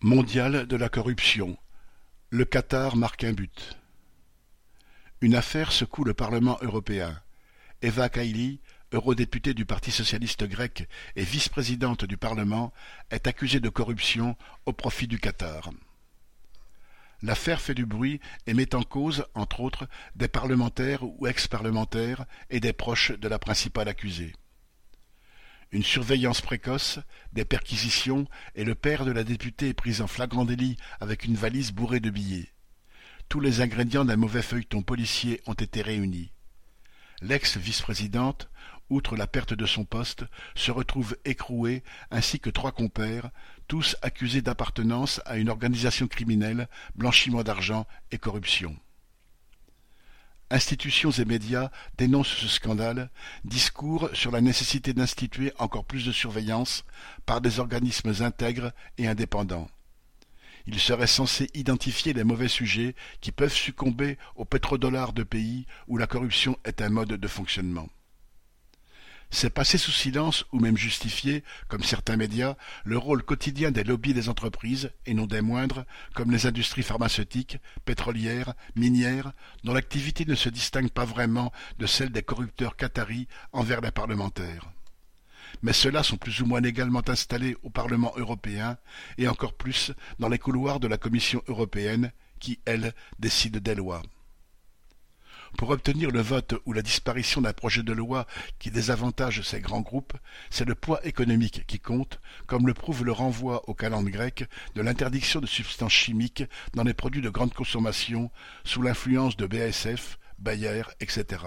Mondial de la corruption: Le Qatar marque un but. Une affaire secoue le Parlement européen. Eva Kaili, eurodéputée du Parti socialiste grec et vice-présidente du Parlement, est accusée de corruption au profit du Qatar. L'affaire fait du bruit et met en cause, entre autres, des parlementaires ou ex-parlementaires et des proches de la principale accusée. Une surveillance précoce, des perquisitions et le père de la députée est pris en flagrant délit avec une valise bourrée de billets. Tous les ingrédients d'un mauvais feuilleton policier ont été réunis. L'ex-vice-présidente, outre la perte de son poste, se retrouve écrouée ainsi que trois compères, tous accusés d'appartenance à une organisation criminelle, blanchiment d'argent et corruption. Institutions et médias dénoncent ce scandale, discours sur la nécessité d'instituer encore plus de surveillance par des organismes intègres et indépendants. Il serait censé identifier les mauvais sujets qui peuvent succomber aux pétrodollars de pays où la corruption est un mode de fonctionnement. C'est passer sous silence ou même justifier, comme certains médias, le rôle quotidien des lobbies des entreprises, et non des moindres, comme les industries pharmaceutiques, pétrolières, minières, dont l'activité ne se distingue pas vraiment de celle des corrupteurs qataris envers les parlementaires. Mais ceux-là sont plus ou moins légalement installés au Parlement européen, et encore plus dans les couloirs de la Commission européenne, qui, elle, décide des lois. Pour obtenir le vote ou la disparition d'un projet de loi qui désavantage ces grands groupes, c'est le poids économique qui compte, comme le prouve le renvoi au calendrier grec de l'interdiction de substances chimiques dans les produits de grande consommation sous l'influence de BASF, Bayer, etc.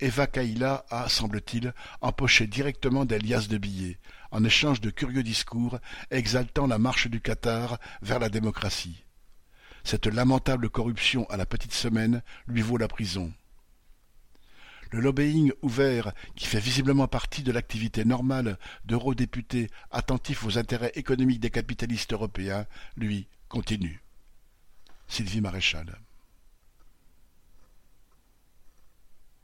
Eva Kaila a, semble-t-il, empoché directement des liasses de billets, en échange de curieux discours exaltant la marche du Qatar vers la démocratie. Cette lamentable corruption à la petite semaine lui vaut la prison. Le lobbying ouvert, qui fait visiblement partie de l'activité normale d'eurodéputés attentifs aux intérêts économiques des capitalistes européens, lui, continue. Sylvie Maréchal.